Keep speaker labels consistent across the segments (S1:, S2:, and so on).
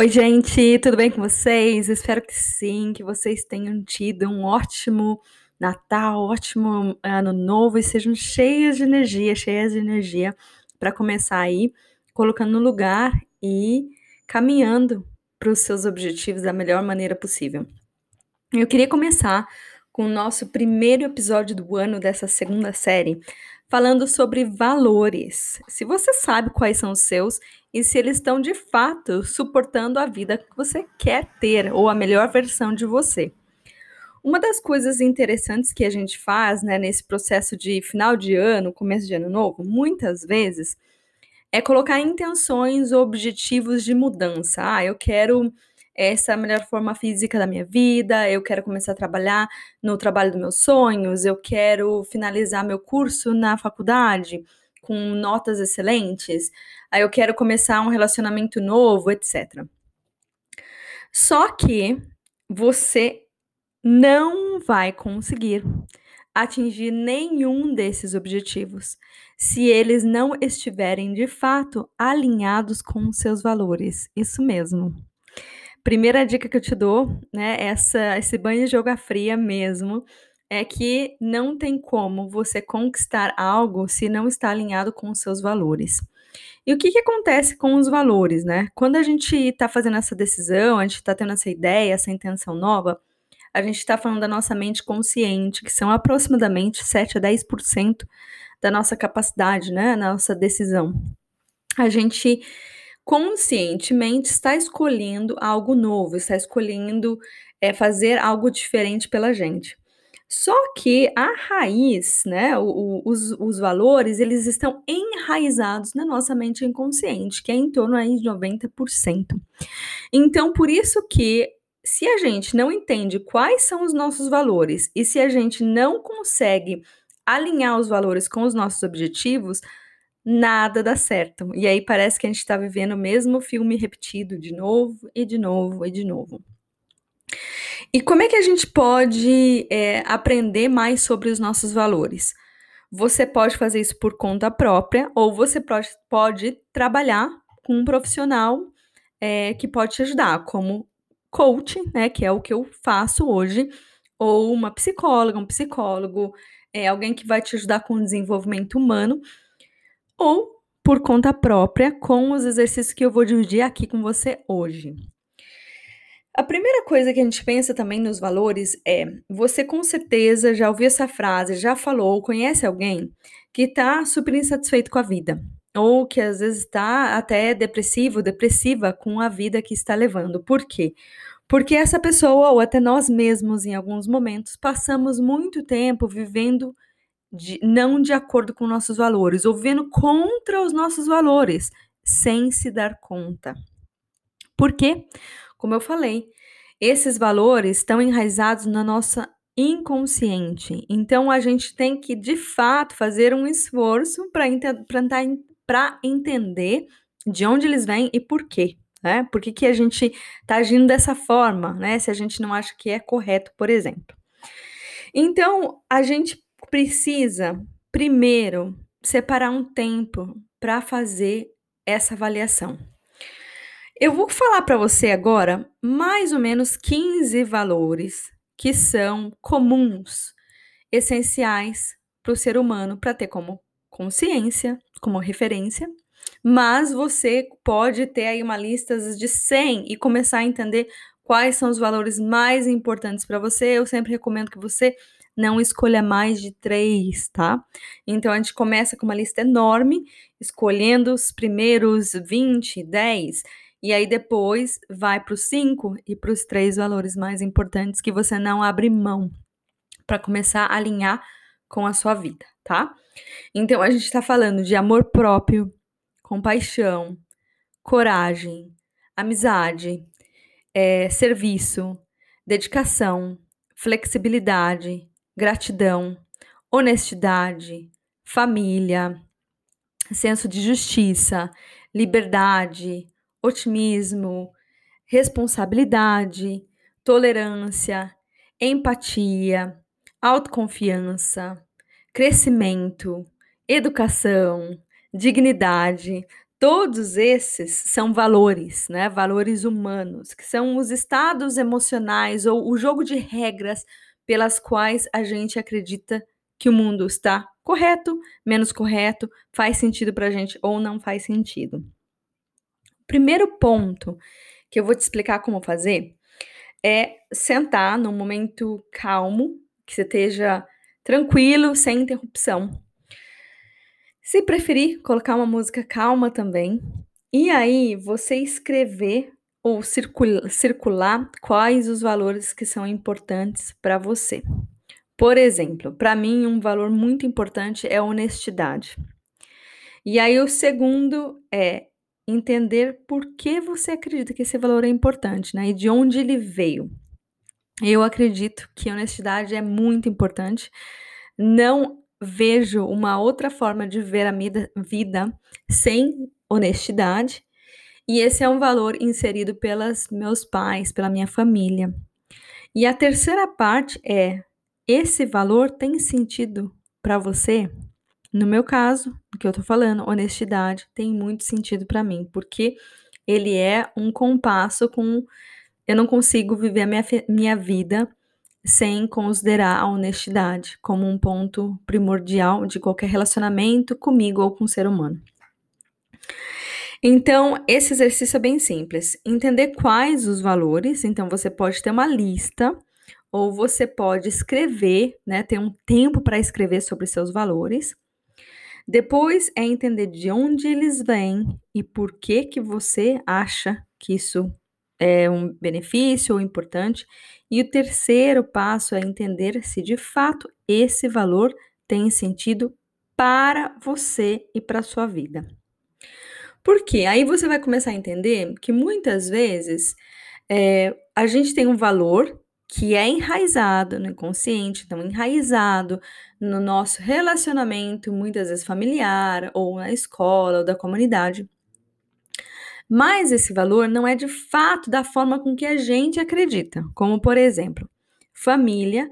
S1: Oi, gente, tudo bem com vocês? Espero que sim, que vocês tenham tido um ótimo Natal, ótimo ano novo e sejam cheias de energia, cheias de energia para começar aí colocando no lugar e caminhando para os seus objetivos da melhor maneira possível. Eu queria começar com o nosso primeiro episódio do ano dessa segunda série, falando sobre valores. Se você sabe quais são os seus e se eles estão de fato suportando a vida que você quer ter ou a melhor versão de você. Uma das coisas interessantes que a gente faz né, nesse processo de final de ano, começo de ano novo, muitas vezes, é colocar intenções ou objetivos de mudança. Ah, eu quero essa é a melhor forma física da minha vida, eu quero começar a trabalhar no trabalho dos meus sonhos, eu quero finalizar meu curso na faculdade com notas excelentes, aí eu quero começar um relacionamento novo, etc. Só que você não vai conseguir atingir nenhum desses objetivos se eles não estiverem de fato alinhados com seus valores. Isso mesmo. Primeira dica que eu te dou, né, essa, esse banho de yoga fria mesmo, é que não tem como você conquistar algo se não está alinhado com os seus valores. E o que, que acontece com os valores, né? Quando a gente está fazendo essa decisão, a gente está tendo essa ideia, essa intenção nova, a gente está falando da nossa mente consciente, que são aproximadamente 7 a 10% da nossa capacidade, né? Nossa decisão. A gente conscientemente está escolhendo algo novo, está escolhendo é, fazer algo diferente pela gente. Só que a raiz, né, o, o, os, os valores, eles estão enraizados na nossa mente inconsciente, que é em torno aí de 90%. Então, por isso que se a gente não entende quais são os nossos valores e se a gente não consegue alinhar os valores com os nossos objetivos, nada dá certo. E aí parece que a gente está vivendo o mesmo filme repetido de novo e de novo e de novo. E como é que a gente pode é, aprender mais sobre os nossos valores? Você pode fazer isso por conta própria ou você pode, trabalhar com um profissional é, que pode te ajudar, como coach, né, que é o que eu faço hoje, ou uma psicóloga, um psicólogo, é, alguém que vai te ajudar com o desenvolvimento humano ou por conta própria com os exercícios que eu vou dividir aqui com você hoje. A primeira coisa que a gente pensa também nos valores é: você com certeza já ouviu essa frase, já falou, conhece alguém que está super insatisfeito com a vida, ou que às vezes está até depressivo, depressiva com a vida que está levando. Por quê? Porque essa pessoa, ou até nós mesmos, em alguns momentos, passamos muito tempo vivendo de, não de acordo com nossos valores, ou vivendo contra os nossos valores, sem se dar conta. Por quê? Como eu falei, esses valores estão enraizados na nossa inconsciente. Então a gente tem que de fato fazer um esforço para entender de onde eles vêm e por quê. Né? Por que, que a gente está agindo dessa forma, né? Se a gente não acha que é correto, por exemplo. Então, a gente precisa, primeiro, separar um tempo para fazer essa avaliação. Eu vou falar para você agora mais ou menos 15 valores que são comuns, essenciais para o ser humano para ter como consciência, como referência, mas você pode ter aí uma lista de 100 e começar a entender quais são os valores mais importantes para você. Eu sempre recomendo que você não escolha mais de três, tá? Então a gente começa com uma lista enorme, escolhendo os primeiros 20, 10, e aí depois vai para os cinco e para os três valores mais importantes que você não abre mão. para começar a alinhar com a sua vida, tá? Então a gente está falando de amor próprio, compaixão, coragem, amizade, é, serviço, dedicação, flexibilidade, gratidão, honestidade, família, senso de justiça, liberdade, otimismo, responsabilidade, tolerância, empatia, autoconfiança, crescimento, educação, dignidade, todos esses são valores, né? Valores humanos, que são os estados emocionais ou o jogo de regras pelas quais a gente acredita que o mundo está correto, menos correto, faz sentido para a gente ou não faz sentido. Primeiro ponto que eu vou te explicar como fazer é sentar num momento calmo, que você esteja tranquilo, sem interrupção. Se preferir, colocar uma música calma também. E aí, você escrever ou circula, circular quais os valores que são importantes para você. Por exemplo, para mim, um valor muito importante é honestidade. E aí, o segundo é entender por que você acredita que esse valor é importante, né? E de onde ele veio. Eu acredito que honestidade é muito importante. Não vejo uma outra forma de ver a vida sem honestidade. E esse é um valor inserido pelos meus pais, pela minha família. E a terceira parte é: esse valor tem sentido para você? No meu caso, o que eu tô falando, honestidade tem muito sentido para mim, porque ele é um compasso com. Eu não consigo viver a minha, minha vida sem considerar a honestidade como um ponto primordial de qualquer relacionamento comigo ou com o ser humano. Então, esse exercício é bem simples. Entender quais os valores, então você pode ter uma lista ou você pode escrever, né, ter um tempo para escrever sobre seus valores. Depois é entender de onde eles vêm e por que que você acha que isso é um benefício ou importante. E o terceiro passo é entender se de fato esse valor tem sentido para você e para sua vida. Por quê? Aí você vai começar a entender que muitas vezes é, a gente tem um valor que é enraizado no inconsciente, então enraizado no nosso relacionamento, muitas vezes familiar, ou na escola, ou da comunidade. Mas esse valor não é de fato da forma com que a gente acredita, como por exemplo, família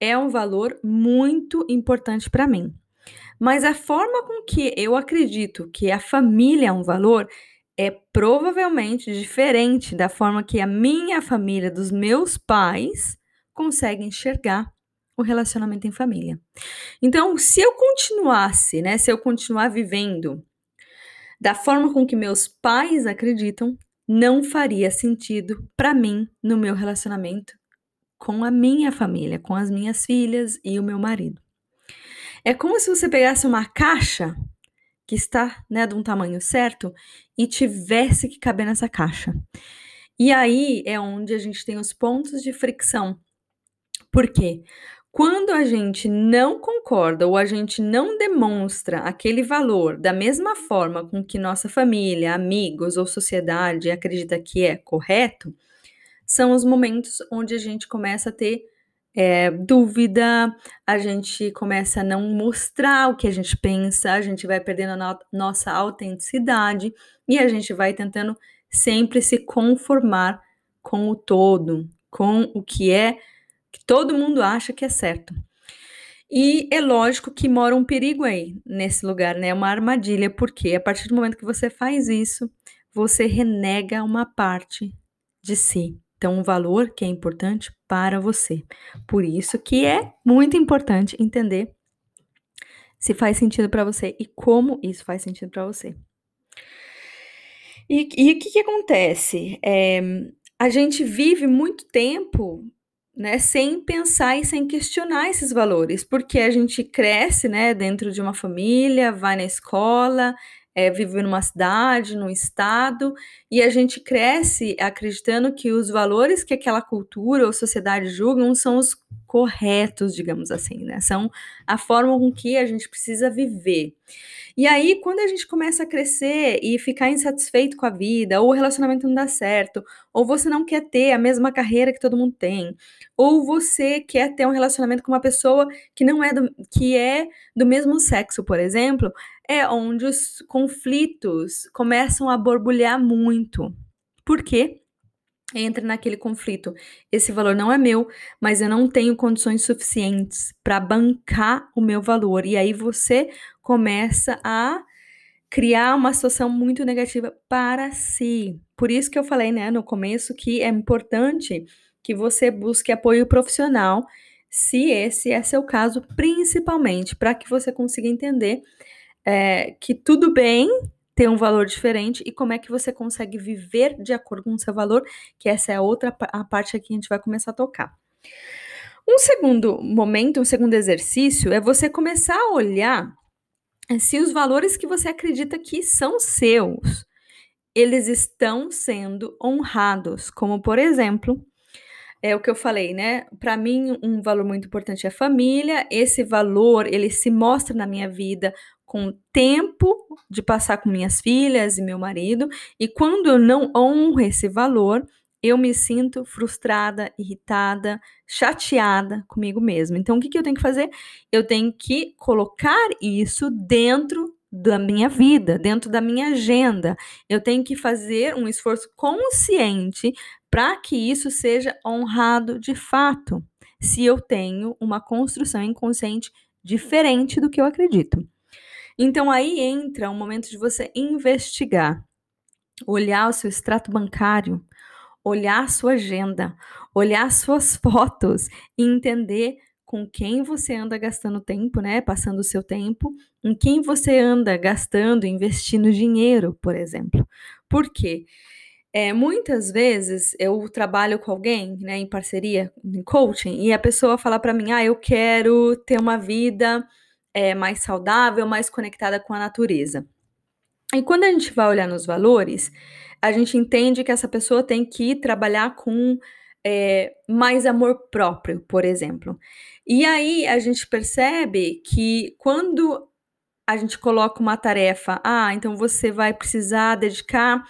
S1: é um valor muito importante para mim. Mas a forma com que eu acredito que a família é um valor é provavelmente diferente da forma que a minha família, dos meus pais, consegue enxergar o relacionamento em família. Então, se eu continuasse, né, se eu continuar vivendo da forma com que meus pais acreditam, não faria sentido para mim no meu relacionamento com a minha família, com as minhas filhas e o meu marido. É como se você pegasse uma caixa que está né, de um tamanho certo e tivesse que caber nessa caixa. E aí é onde a gente tem os pontos de fricção. Por quê? Quando a gente não concorda ou a gente não demonstra aquele valor da mesma forma com que nossa família, amigos ou sociedade acredita que é correto, são os momentos onde a gente começa a ter é, dúvida, a gente começa a não mostrar o que a gente pensa, a gente vai perdendo a no nossa autenticidade e a gente vai tentando sempre se conformar com o todo, com o que é que todo mundo acha que é certo. E é lógico que mora um perigo aí nesse lugar, né? Uma armadilha, porque a partir do momento que você faz isso, você renega uma parte de si. Então, um valor que é importante para você. Por isso que é muito importante entender se faz sentido para você e como isso faz sentido para você. E, e, o que, que acontece? É, a gente vive muito tempo né, sem pensar e sem questionar esses valores, porque a gente cresce né, dentro de uma família, vai na escola, é, vive numa cidade, num estado, e a gente cresce acreditando que os valores que aquela cultura ou sociedade julgam são os corretos, digamos assim, né? São a forma com que a gente precisa viver. E aí, quando a gente começa a crescer e ficar insatisfeito com a vida, ou o relacionamento não dá certo, ou você não quer ter a mesma carreira que todo mundo tem, ou você quer ter um relacionamento com uma pessoa que não é do, que é do mesmo sexo, por exemplo, é onde os conflitos começam a borbulhar muito. Por quê? Entra naquele conflito. Esse valor não é meu, mas eu não tenho condições suficientes para bancar o meu valor. E aí você começa a criar uma situação muito negativa para si. Por isso que eu falei, né, no começo que é importante que você busque apoio profissional, se esse é seu caso, principalmente para que você consiga entender é, que tudo bem ter um valor diferente e como é que você consegue viver de acordo com o seu valor, que essa é a outra a parte aqui que a gente vai começar a tocar. Um segundo momento, um segundo exercício é você começar a olhar se os valores que você acredita que são seus, eles estão sendo honrados, como por exemplo, é o que eu falei, né? Para mim, um valor muito importante é família. Esse valor, ele se mostra na minha vida com tempo de passar com minhas filhas e meu marido, e quando eu não honro esse valor, eu me sinto frustrada, irritada, chateada comigo mesma. Então, o que, que eu tenho que fazer? Eu tenho que colocar isso dentro da minha vida, dentro da minha agenda. Eu tenho que fazer um esforço consciente para que isso seja honrado de fato, se eu tenho uma construção inconsciente diferente do que eu acredito. Então aí entra o momento de você investigar, olhar o seu extrato bancário, olhar a sua agenda, olhar suas fotos e entender com quem você anda gastando tempo, né? Passando o seu tempo, em quem você anda gastando, investindo dinheiro, por exemplo. Por quê? É, muitas vezes eu trabalho com alguém, né, em parceria, em coaching, e a pessoa fala para mim: ah, eu quero ter uma vida é, mais saudável, mais conectada com a natureza. E quando a gente vai olhar nos valores, a gente entende que essa pessoa tem que trabalhar com é, mais amor próprio, por exemplo. E aí a gente percebe que quando a gente coloca uma tarefa, ah, então você vai precisar dedicar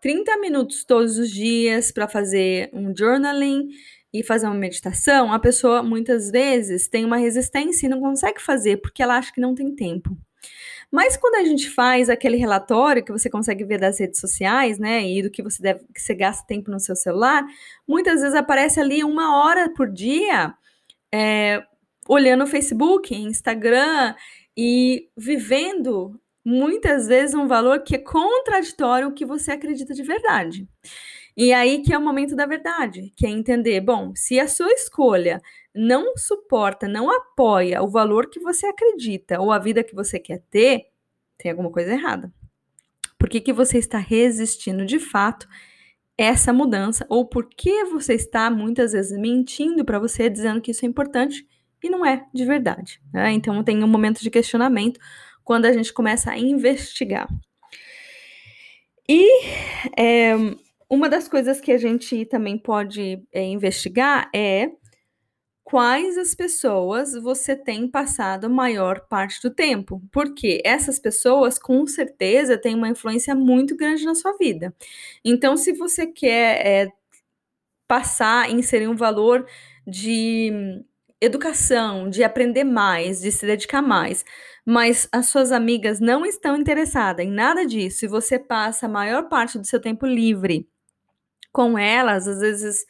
S1: 30 minutos todos os dias para fazer um journaling e fazer uma meditação, a pessoa muitas vezes tem uma resistência e não consegue fazer porque ela acha que não tem tempo. Mas quando a gente faz aquele relatório que você consegue ver das redes sociais, né, e do que você deve, que você gasta tempo no seu celular, muitas vezes aparece ali uma hora por dia é, olhando o Facebook, Instagram e vivendo muitas vezes um valor que é contraditório ao que você acredita de verdade. E aí que é o momento da verdade, que é entender, bom, se a sua escolha não suporta, não apoia o valor que você acredita ou a vida que você quer ter, tem alguma coisa errada. Por que, que você está resistindo de fato essa mudança? Ou por que você está muitas vezes mentindo para você, dizendo que isso é importante e não é de verdade? Né? Então tem um momento de questionamento quando a gente começa a investigar. E é, uma das coisas que a gente também pode é, investigar é quais as pessoas você tem passado a maior parte do tempo, porque essas pessoas com certeza têm uma influência muito grande na sua vida. Então, se você quer é, passar, inserir um valor de educação, de aprender mais, de se dedicar mais, mas as suas amigas não estão interessadas em nada disso e você passa a maior parte do seu tempo livre com elas, às vezes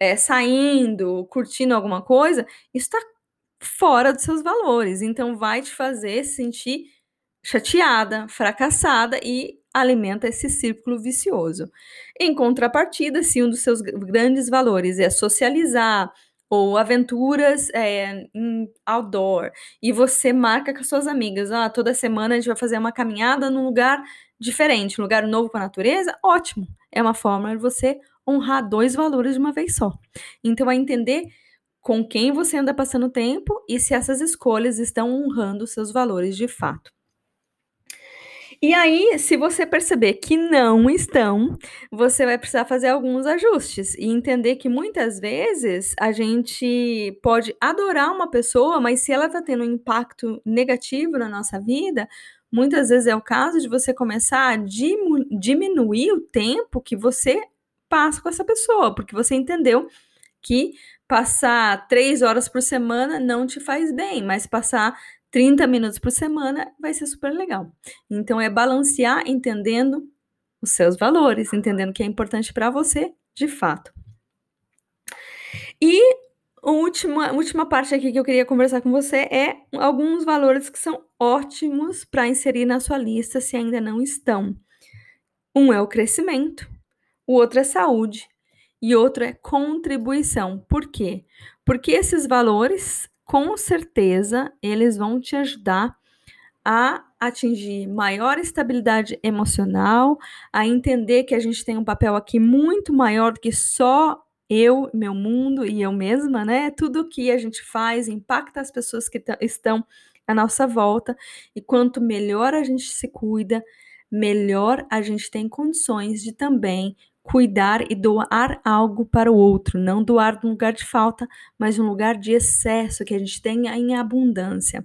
S1: é, saindo, curtindo alguma coisa, está fora dos seus valores. Então, vai te fazer sentir chateada, fracassada e alimenta esse círculo vicioso. Em contrapartida, se um dos seus grandes valores é socializar ou aventuras é, em outdoor e você marca com as suas amigas, ah, toda semana a gente vai fazer uma caminhada num lugar diferente, um lugar novo com a natureza, ótimo. É uma forma de você honrar dois valores de uma vez só. Então, é entender com quem você anda passando tempo e se essas escolhas estão honrando seus valores de fato. E aí, se você perceber que não estão, você vai precisar fazer alguns ajustes e entender que muitas vezes a gente pode adorar uma pessoa, mas se ela está tendo um impacto negativo na nossa vida, muitas vezes é o caso de você começar a diminuir o tempo que você passa com essa pessoa, porque você entendeu que passar três horas por semana não te faz bem, mas passar 30 minutos por semana vai ser super legal. Então é balancear entendendo os seus valores, entendendo o que é importante para você de fato. E a última, última parte aqui que eu queria conversar com você é alguns valores que são ótimos para inserir na sua lista se ainda não estão. Um é o crescimento, o outro é saúde e outro é contribuição. Por quê? Porque esses valores com certeza eles vão te ajudar a atingir maior estabilidade emocional, a entender que a gente tem um papel aqui muito maior do que só eu, meu mundo e eu mesma, né? Tudo que a gente faz impacta as pessoas que estão à nossa volta, e quanto melhor a gente se cuida, melhor a gente tem condições de também cuidar e doar algo para o outro, não doar num lugar de falta, mas um lugar de excesso que a gente tenha em abundância.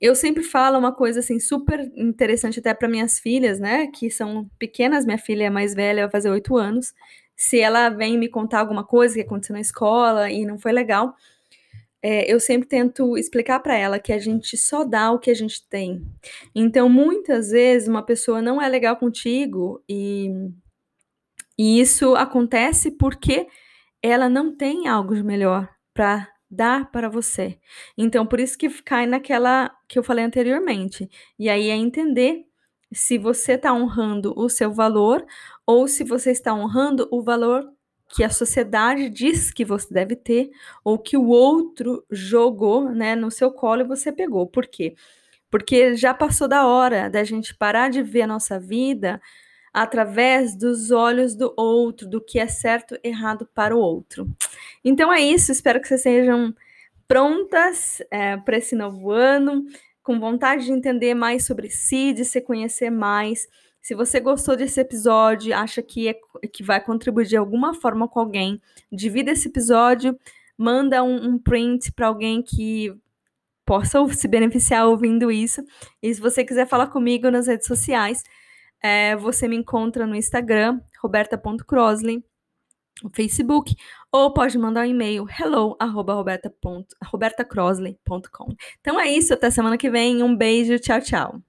S1: Eu sempre falo uma coisa assim super interessante até para minhas filhas, né, que são pequenas, minha filha é mais velha, vai fazer oito anos. Se ela vem me contar alguma coisa que aconteceu na escola e não foi legal, é, eu sempre tento explicar para ela que a gente só dá o que a gente tem. Então, muitas vezes, uma pessoa não é legal contigo e e isso acontece porque ela não tem algo de melhor para dar para você. Então, por isso que cai naquela que eu falei anteriormente. E aí é entender se você está honrando o seu valor ou se você está honrando o valor que a sociedade diz que você deve ter ou que o outro jogou, né, no seu colo e você pegou. Por quê? Porque já passou da hora da gente parar de ver a nossa vida através dos olhos do outro, do que é certo e errado para o outro. Então é isso, espero que vocês sejam prontas é, para esse novo ano, com vontade de entender mais sobre si, de se conhecer mais. Se você gostou desse episódio, acha que, é, que vai contribuir de alguma forma com alguém, divida esse episódio, manda um, um print para alguém que possa se beneficiar ouvindo isso. E se você quiser falar comigo nas redes sociais, é, você me encontra no Instagram, roberta.crosley, no Facebook, ou pode mandar um e-mail, hello@roberta.robertacrosley.com. Então é isso, até semana que vem. Um beijo, tchau, tchau.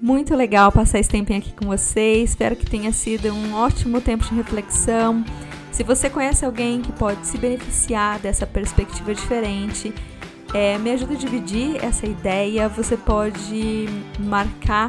S1: Muito legal passar esse tempinho aqui com vocês. Espero que tenha sido um ótimo tempo de reflexão. Se você conhece alguém que pode se beneficiar dessa perspectiva diferente, é, me ajuda a dividir essa ideia. Você pode marcar